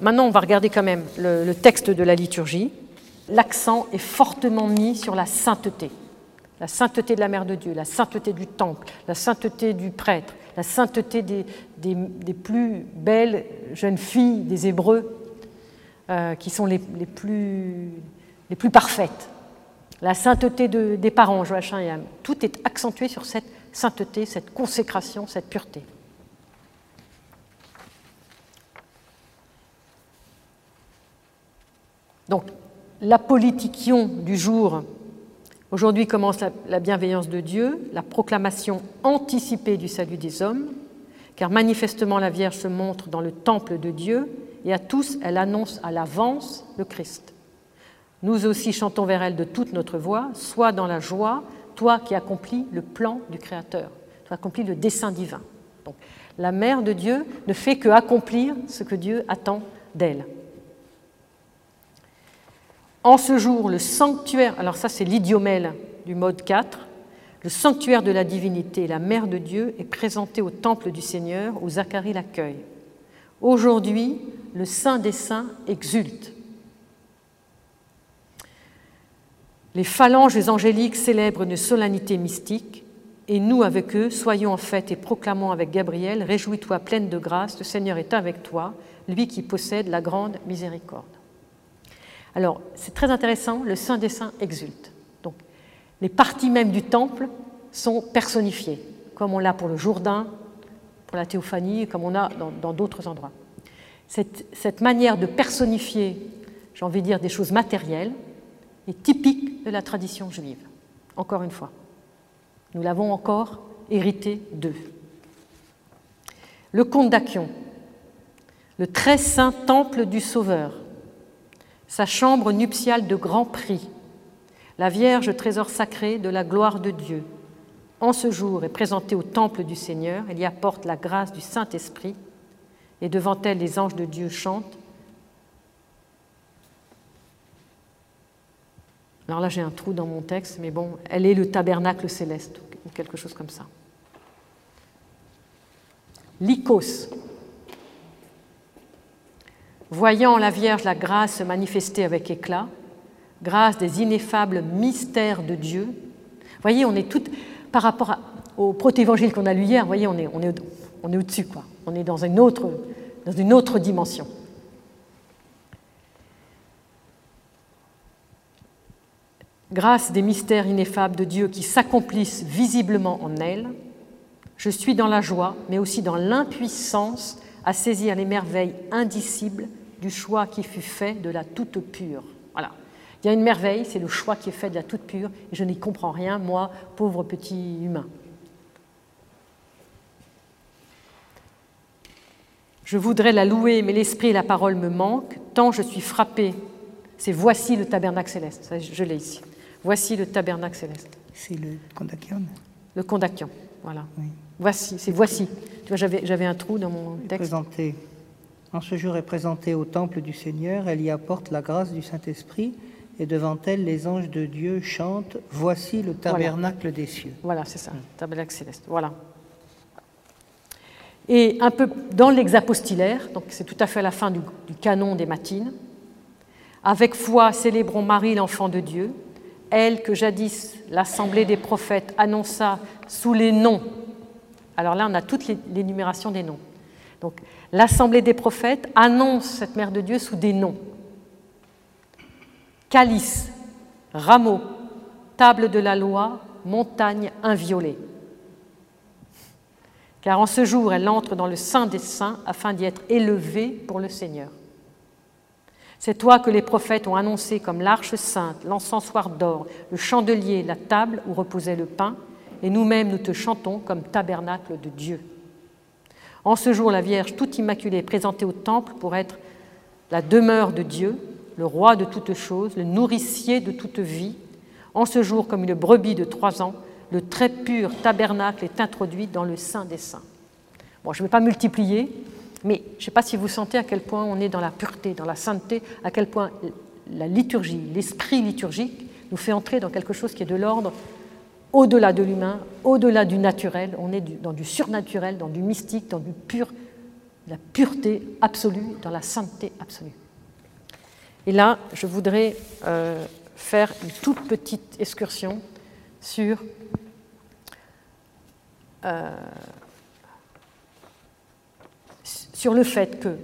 maintenant, on va regarder quand même le, texte de la liturgie. L'accent est fortement mis sur la sainteté. La sainteté de la Mère de Dieu, la sainteté du temple, la sainteté du prêtre, la sainteté des, plus belles jeunes filles des Hébreux, euh, qui sont les, plus, parfaites. La sainteté de, des parents, Joachim et Anne. Tout est accentué sur cette sainteté, cette consécration, cette pureté. Donc, la politiquion du jour, aujourd'hui commence la, la, bienveillance de Dieu, la proclamation anticipée du salut des hommes, car manifestement la Vierge se montre dans le temple de Dieu et à tous elle annonce à l'avance le Christ. Nous aussi chantons vers elle de toute notre voix, Sois dans la joie, toi qui accomplis le plan du Créateur, tu accomplis le dessein divin. Donc, la mère de Dieu ne fait que accomplir ce que Dieu attend d'elle. En ce jour, le sanctuaire, alors ça c'est l'idiomèle du mode 4, le sanctuaire de la divinité, la mère de Dieu, est présenté au temple du Seigneur où Zacharie l'accueille. Aujourd'hui, le Saint des Saints exulte. Les phalanges angéliques célèbrent une solennité mystique, et nous, avec eux, soyons en fête et proclamons avec Gabriel Réjouis-toi pleine de grâce, le Seigneur est avec toi, lui qui possède la grande miséricorde. Alors, c'est très intéressant, le Saint des Saints exulte. Donc, les parties mêmes du temple sont personnifiées, comme on l'a pour le Jourdain, pour la théophanie, comme on a dans d'autres endroits. Cette, manière de personnifier, j'ai envie de dire, des choses matérielles, est typique de la tradition juive, encore une fois. Nous l'avons encore hérité d'eux. Le comte d'Aquion, le très saint temple du Sauveur, sa chambre nuptiale de grand prix, la Vierge trésor sacré de la gloire de Dieu, en ce jour est présentée au temple du Seigneur, elle y apporte la grâce du Saint-Esprit, et devant elle les anges de Dieu chantent. Alors là j'ai un trou dans mon texte, mais bon, elle est le tabernacle céleste, ou quelque chose comme ça. L'Icos, voyant la Vierge la grâce se manifester avec éclat, grâce des ineffables mystères de Dieu. Voyez, on est toutes, par rapport au proto-évangile qu'on a lu hier, voyez, on est, au-dessus, quoi. On est dans une autre dimension. Grâce des mystères ineffables de Dieu qui s'accomplissent visiblement en elle, je suis dans la joie, mais aussi dans l'impuissance à saisir les merveilles indicibles du choix qui fut fait de la toute pure. Voilà. Il y a une merveille, c'est le choix qui est fait de la toute pure, et je n'y comprends rien, moi, pauvre petit humain. Je voudrais la louer, mais l'esprit et la parole me manquent, tant je suis frappé. C'est voici le tabernacle céleste, je l'ai ici. Voici le tabernacle céleste. C'est le kondakion? Le kondakion, voilà. Oui. Voici, c'est voici. J'avais un trou dans mon texte. Présenté. En ce jour est présentée au temple du Seigneur, elle y apporte la grâce du Saint-Esprit, et devant elle, les anges de Dieu chantent Voici le tabernacle voilà. des cieux. Voilà, c'est ça, tabernacle céleste. Voilà. Et un peu dans l'exapostilaire, donc c'est tout à fait à la fin du, du canon des matines, avec foi célébrons Marie, l'enfant de Dieu, elle que jadis l'assemblée des prophètes annonça sous les noms. Alors là, on a toute l'énumération des noms. Donc, l'assemblée des prophètes annonce cette mère de Dieu sous des noms calice, rameau, table de la loi, montagne inviolée. Car en ce jour, elle entre dans le sein des saints afin d'y être élevée pour le Seigneur. C'est toi que les prophètes ont annoncé comme l'arche sainte, l'encensoir d'or, le chandelier, la table où reposait le pain, et nous-mêmes nous te chantons comme tabernacle de Dieu. En ce jour, la Vierge toute immaculée est présentée au temple pour être la demeure de Dieu, le roi de toutes choses, le nourricier de toute vie. En ce jour, comme une brebis de trois ans, le très pur tabernacle est introduit dans le sein des saints. Bon, je ne vais pas multiplier, mais je ne sais pas si vous sentez à quel point on est dans la pureté, dans la sainteté, à quel point la liturgie, l'esprit liturgique nous fait entrer dans quelque chose qui est de l'ordre au-delà de l'humain, au-delà du naturel. On est dans du surnaturel, dans du mystique, dans du pur la pureté absolue, dans la sainteté absolue. Et là, je voudrais euh, faire une toute petite excursion sur euh, le fait que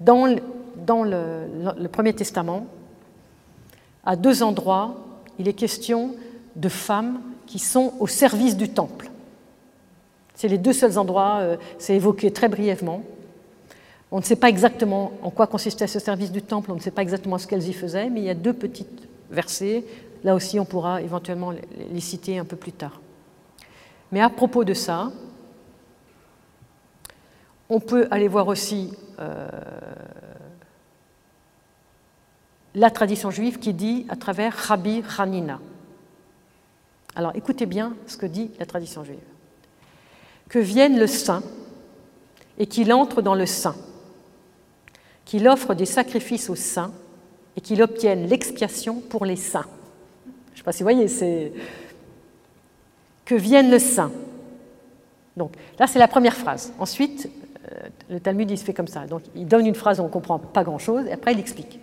dans le, Premier Testament, à deux endroits, il est question de femmes qui sont au service du temple. C'est les deux seuls endroits, euh, c'est évoqué très brièvement. On ne sait pas exactement en quoi consistait ce service du temple, on ne sait pas exactement ce qu'elles y faisaient, mais il y a deux petites versets. Là aussi, on pourra éventuellement les citer un peu plus tard. Mais à propos de ça, on peut aller voir aussi euh, la tradition juive qui dit à travers Rabbi Hanina. Alors écoutez bien ce que dit la tradition juive. Que vienne le saint et qu'il entre dans le saint, qu'il offre des sacrifices aux saints et qu'il obtienne l'expiation pour les saints. Je ne sais pas si vous voyez, c'est que vienne le saint. Donc là, c'est la première phrase. Ensuite, euh, le Talmud, il se fait comme ça. Donc, il donne une phrase on ne comprend pas grand-chose, et après, il explique.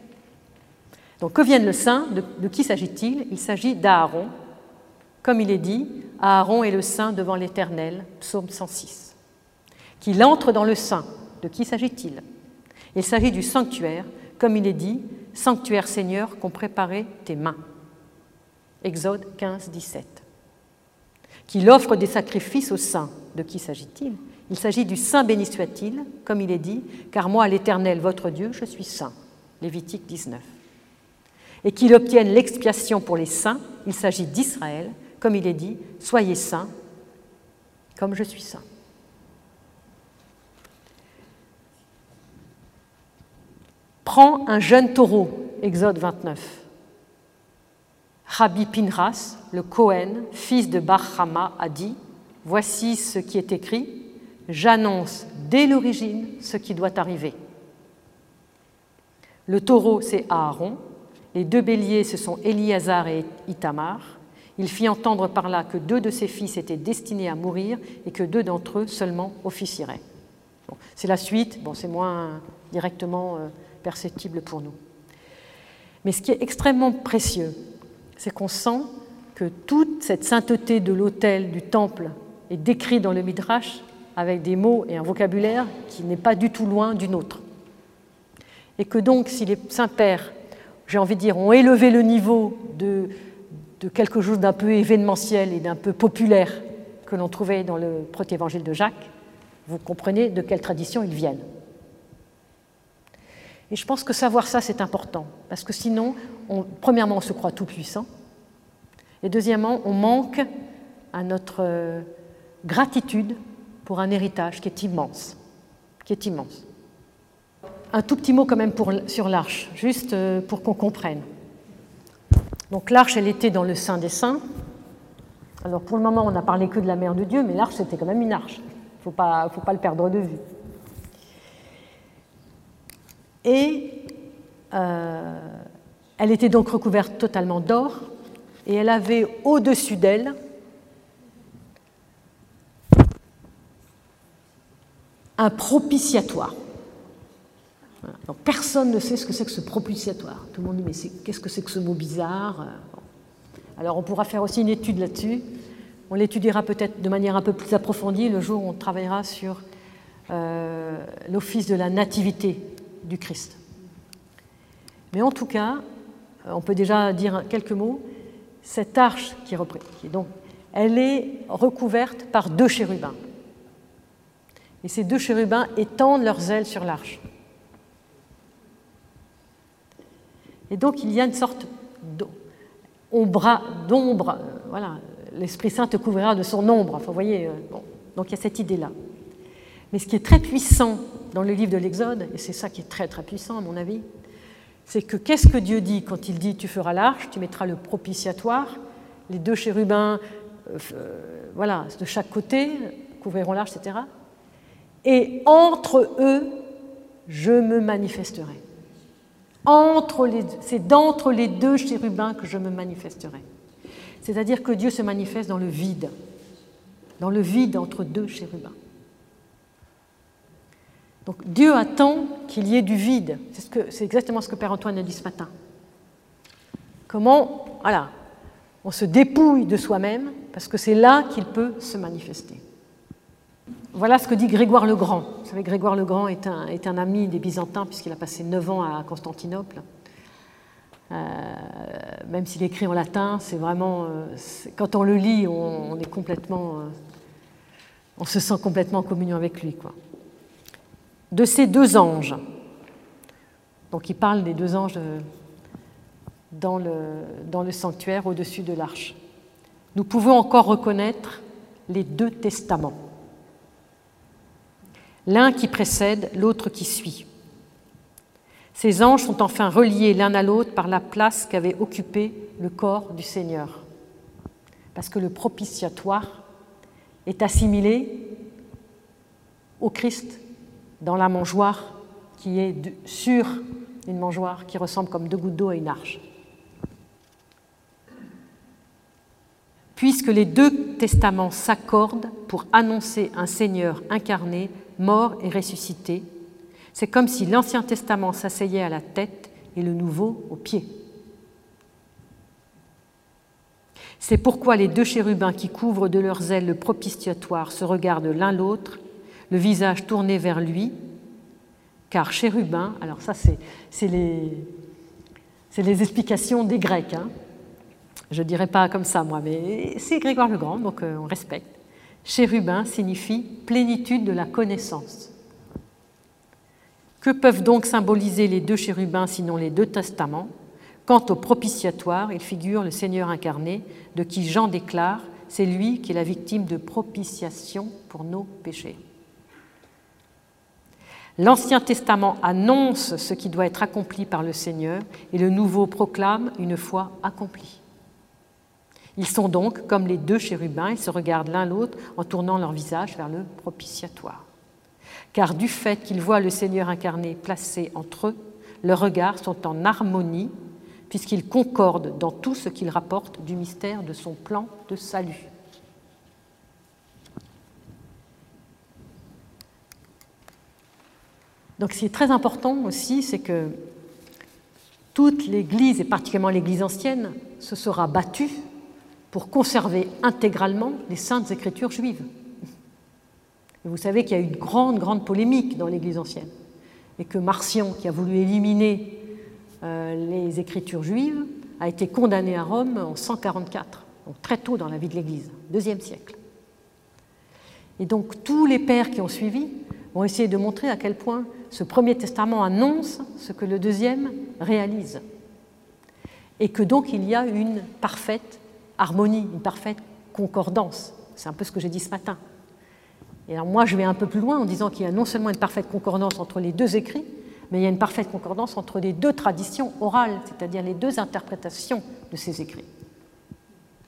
Donc, que vienne le saint De, qui s'agit-il? Il, s'agit d'Aaron. Comme il est dit, Aaron est le saint devant l'Éternel, psaume 106. Qu'il entre dans le saint. De qui s'agit-il? Il s'agit du sanctuaire, comme il est dit, Sanctuaire Seigneur qu'ont préparé tes mains. Exode 15, 17. Qu'il offre des sacrifices aux saints. De qui s'agit-il? Il s'agit du Saint béni soit-il, comme il est dit, car moi, l'Éternel, votre Dieu, je suis saint. Lévitique 19. Et qu'il obtienne l'expiation pour les saints, il s'agit d'Israël, comme il est dit, soyez saints, comme je suis saint. Prends un jeune taureau, Exode 29. Rabbi Pinras, le Cohen, fils de Barhama, a dit Voici ce qui est écrit j'annonce dès l'origine ce qui doit arriver. Le taureau, c'est Aaron. Les deux béliers, ce sont Éliazar et Itamar. Il fit entendre par là que deux de ses fils étaient destinés à mourir et que deux d'entre eux seulement officieraient. c'est la suite, c'est moins directement euh, perceptible pour nous. Mais ce qui est extrêmement précieux, c'est qu'on sent que toute cette sainteté de l'autel, du temple, est décrite dans le Midrash avec des mots et un vocabulaire qui n'est pas du tout loin d'une autre. Et que donc, si les saints-pères, j'ai envie de dire, ont élevé le niveau de, de quelque chose d'un peu événementiel et d'un peu populaire que l'on trouvait dans le protévangile de Jacques, vous comprenez de quelle tradition ils viennent. Et je pense que savoir ça, c'est important, parce que sinon, premièrement, on se croit tout puissant, et deuxièmement, on manque à notre euh, gratitude pour un héritage qui est immense, qui est immense. Un tout petit mot quand même sur l'arche, juste euh, pour qu'on comprenne. Donc l'arche, elle était dans le Saint des Saints. Alors pour le moment, on n'a parlé que de la mère de Dieu, mais l'arche, c'était quand même une arche. Il ne faut pas, faut pas le perdre de vue. Et euh, elle était donc recouverte totalement d'or, et elle avait au-dessus d'elle un propitiatoire. Personne ne sait ce que c'est que ce propitiatoire. Tout le monde dit mais qu'est-ce que c'est que ce mot bizarre Alors on pourra faire aussi une étude là-dessus. On l'étudiera peut-être de manière un peu plus approfondie le jour où on travaillera sur euh, l'office de la nativité du Christ. Mais en tout cas, on peut déjà dire quelques mots. Cette arche qui, qui donc, elle est recouverte par deux chérubins. Et ces deux chérubins étendent leurs ailes sur l'arche. Et donc il y a une sorte d'ombre, euh, voilà, l'Esprit Saint te couvrira de son ombre. Enfin, vous voyez, euh, donc il y a cette idée-là. Mais ce qui est très puissant dans le livre de l'Exode, et c'est ça qui est très très puissant à mon avis, c'est que qu'est-ce que Dieu dit quand il dit tu feras l'arche, tu mettras le propitiatoire, les deux chérubins, euh, voilà, de chaque côté, couvriront l'arche, etc et entre eux, je me manifesterai. C'est d'entre les deux chérubins que je me manifesterai. C'est-à-dire que Dieu se manifeste dans le vide, dans le vide entre deux chérubins. Donc Dieu attend qu'il y ait du vide. C'est ce exactement ce que Père Antoine a dit ce matin. Comment, voilà, on se dépouille de soi-même parce que c'est là qu'il peut se manifester. Voilà ce que dit Grégoire le Grand. Vous savez, Grégoire le Grand est un, ami des Byzantins puisqu'il a passé neuf ans à Constantinople. Euh, même s'il écrit en latin, c'est vraiment, euh, quand on le lit, on, est complètement, euh, on se sent complètement en communion avec lui. De ces deux anges, donc il parle des deux anges dans le, dans le sanctuaire au-dessus de l'arche. Nous pouvons encore reconnaître les deux testaments. L'un qui précède, l'autre qui suit. Ces anges sont enfin reliés l'un à l'autre par la place qu'avait occupée le corps du Seigneur. Parce que le propitiatoire est assimilé au Christ dans la mangeoire qui est sur une mangeoire qui ressemble comme deux gouttes d'eau à une arche. Puisque les deux testaments s'accordent pour annoncer un Seigneur incarné, mort et ressuscité, c'est comme si l'Ancien Testament s'asseyait à la tête et le Nouveau au pied. C'est pourquoi les deux chérubins qui couvrent de leurs ailes le propitiatoire se regardent l'un l'autre, le visage tourné vers lui, car chérubin, alors ça c'est les, les, explications des Grecs, hein. Je ne dirais pas comme ça moi, mais c'est Grégoire le Grand, donc euh, on respecte. Chérubin signifie plénitude de la connaissance. Que peuvent donc symboliser les deux chérubins sinon les deux testaments? Quant au propitiatoire, il figure le Seigneur incarné, de qui Jean déclare c'est lui qui est la victime de propitiation pour nos péchés. L'Ancien Testament annonce ce qui doit être accompli par le Seigneur et le Nouveau proclame une fois accompli. Ils sont donc comme les deux chérubins, ils se regardent l'un l'autre en tournant leur visage vers le propitiatoire car du fait qu'ils voient le Seigneur incarné placé entre eux, leurs regards sont en harmonie, puisqu'ils concordent dans tout ce qu'ils rapportent du mystère de son plan de salut. Donc ce qui est très important aussi, c'est que toute l'Église, et particulièrement l'Église ancienne, se sera battue pour conserver intégralement les saintes écritures juives vous savez qu'il y a eu une grande, grande polémique dans l'Église ancienne, et que Marcion, qui a voulu éliminer euh, les écritures juives, a été condamné à Rome en 144, donc très tôt dans la vie de l'Église, deuxième siècle. Et donc tous les pères qui ont suivi vont essayer de montrer à quel point ce premier testament annonce ce que le deuxième réalise. Et que donc il y a une parfaite harmonie, une parfaite concordance. C'est un peu ce que j'ai dit ce matin. Et alors moi, je vais un peu plus loin en disant qu'il y a non seulement une parfaite concordance entre les deux écrits, mais il y a une parfaite concordance entre les deux traditions orales, c'est-à-dire les deux interprétations de ces écrits.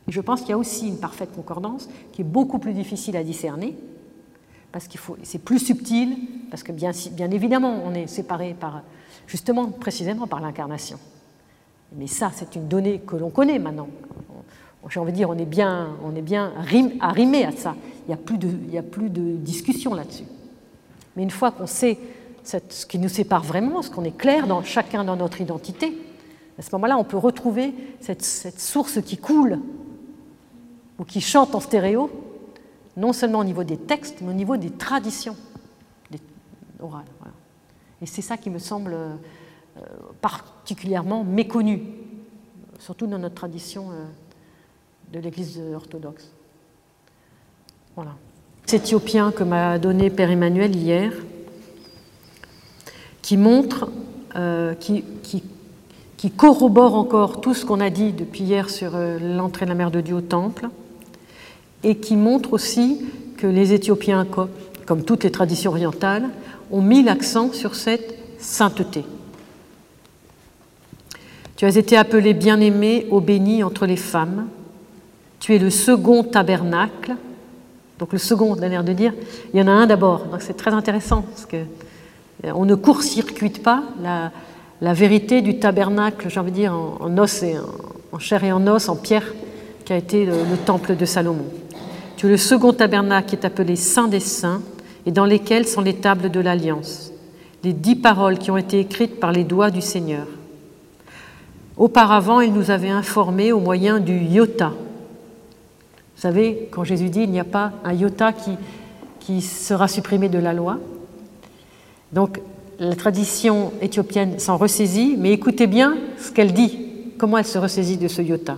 Et je pense qu'il y a aussi une parfaite concordance qui est beaucoup plus difficile à discerner, parce qu'il faut, c'est plus subtil, parce que bien, évidemment, on est séparé par, justement, précisément par l'incarnation. Mais ça, c'est une donnée que l'on connaît maintenant. J'ai envie dire, on est bien, on arrimé à ça il n'y a, plus de, il a plus de discussion là-dessus. Mais une fois qu'on sait ce qui nous sépare vraiment, ce qu'on est clair dans chacun dans notre identité, à ce moment-là, on peut retrouver cette, source qui coule ou qui chante en stéréo, non seulement au niveau des textes, mais au niveau des traditions orales. Et c'est ça qui me semble euh, particulièrement méconnu, surtout dans notre tradition euh, de l'Église orthodoxe. Voilà. Éthiopien que m'a donné Père Emmanuel hier, qui montre, euh, qui, qui, corrobore encore tout ce qu'on a dit depuis hier sur euh, l'entrée de la Mère de Dieu au Temple, et qui montre aussi que les Éthiopiens, comme toutes les traditions orientales, ont mis l'accent sur cette sainteté. Tu as été appelé bien-aimé, au béni entre les femmes. Tu es le second tabernacle donc le second, on a l'air de dire, il y en a un d'abord. Donc c'est très intéressant parce que euh, on ne court-circuite pas la, vérité du tabernacle, j'ai envie de dire, en, os et en, chair et en os, en pierre, qui a été le, temple de Salomon. Tu es le second tabernacle qui est appelé Saint des Saints, et dans lesquelles sont les tables de l'Alliance, les dix paroles qui ont été écrites par les doigts du Seigneur. Auparavant, il nous avait informés au moyen du iota. Vous savez, quand Jésus dit il n'y a pas un iota qui, sera supprimé de la loi. Donc, la tradition éthiopienne s'en ressaisit, mais écoutez bien ce qu'elle dit, comment elle se ressaisit de ce iota?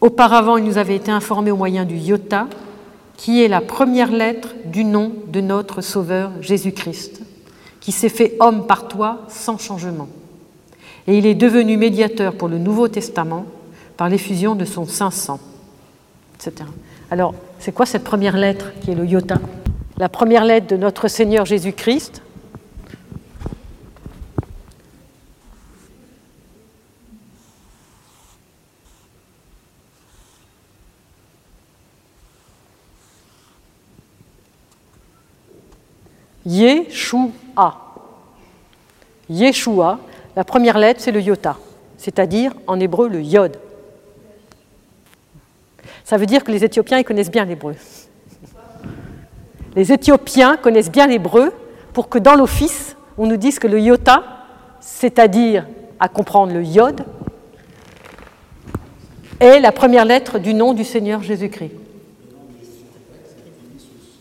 Auparavant, il nous avait été informé au moyen du iota, qui est la première lettre du nom de notre Sauveur Jésus-Christ, qui s'est fait homme par toi sans changement. Et il est devenu médiateur pour le Nouveau Testament par l'effusion de son saint sang, Alors, c'est quoi cette première lettre qui est le iota? La première lettre de notre Seigneur Jésus-Christ, Yeshua. Yeshua, la première lettre, c'est le iota, c'est-à-dire en hébreu le yod. Ça veut dire que les Éthiopiens ils connaissent bien l'hébreu. Les Éthiopiens connaissent bien l'hébreu pour que dans l'office, on nous dise que le iota, c'est-à-dire à comprendre le yod, est la première lettre du nom du Seigneur Jésus-Christ.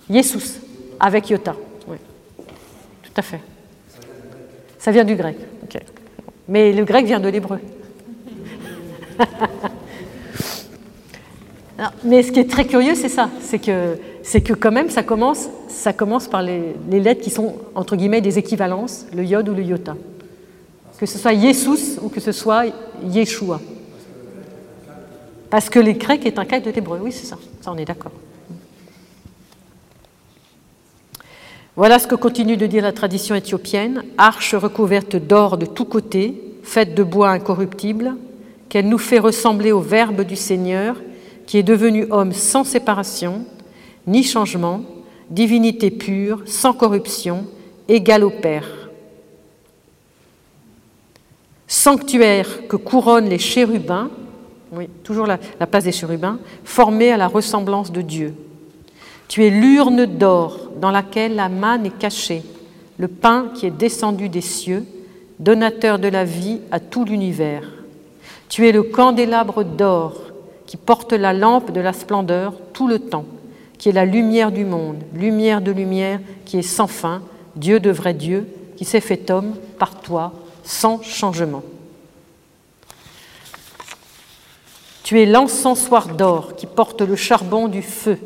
Jesus, avec iota. Tout à fait. Ça vient du grec. Mais le grec vient de l'hébreu. Mais ce qui est très curieux, c'est ça, c'est que, quand même, ça commence, ça commence par les, lettres qui sont, entre guillemets, des équivalences, le yod ou le iota. Que ce soit Jesus ou que ce soit Yeshua. Parce que les Grecs est un cas de l'hébreu, oui, c'est ça, ça on est d'accord. Voilà ce que continue de dire la tradition éthiopienne, arche recouverte d'or de tous côtés, faite de bois incorruptible, qu'elle nous fait ressembler au Verbe du Seigneur, qui est devenu homme sans séparation, ni changement, divinité pure, sans corruption, égal au Père. Sanctuaire que couronnent les chérubins, oui, toujours la, la place des chérubins, formés à la ressemblance de Dieu. Tu es l'urne d'or dans laquelle la manne est cachée, le pain qui est descendu des cieux, donateur de la vie à tout l'univers. Tu es le candélabre d'or qui porte la lampe de la splendeur tout le temps, qui est la lumière du monde, lumière de lumière qui est sans fin, Dieu de vrai Dieu, qui s'est fait homme par toi, sans changement. Tu es l'encensoir d'or qui porte le charbon du feu,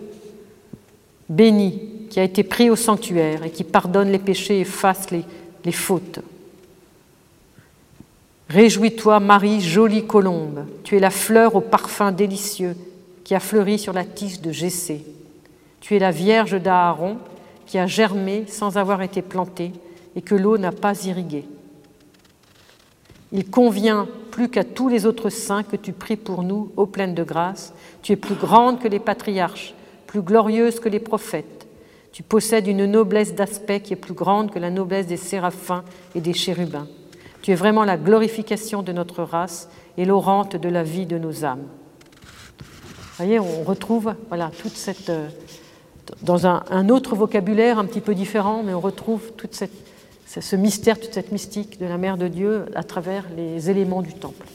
béni, qui a été pris au sanctuaire et qui pardonne les péchés et efface les, les fautes. Réjouis-toi, Marie, jolie colombe, tu es la fleur au parfum délicieux qui a fleuri sur la tige de Jessé. Tu es la Vierge d'Aaron qui a germé sans avoir été plantée et que l'eau n'a pas irrigué. Il convient plus qu'à tous les autres saints que tu pries pour nous, ô pleine de grâce. Tu es plus grande que les patriarches, plus glorieuse que les prophètes. Tu possèdes une noblesse d'aspect qui est plus grande que la noblesse des séraphins et des chérubins. Tu es vraiment la glorification de notre race et l'orante de la vie de nos âmes. Vous voyez, on retrouve voilà, toute cette, euh, dans un, autre vocabulaire un petit peu différent, mais on retrouve toute cette, ce mystère, toute cette mystique de la Mère de Dieu à travers les éléments du temple.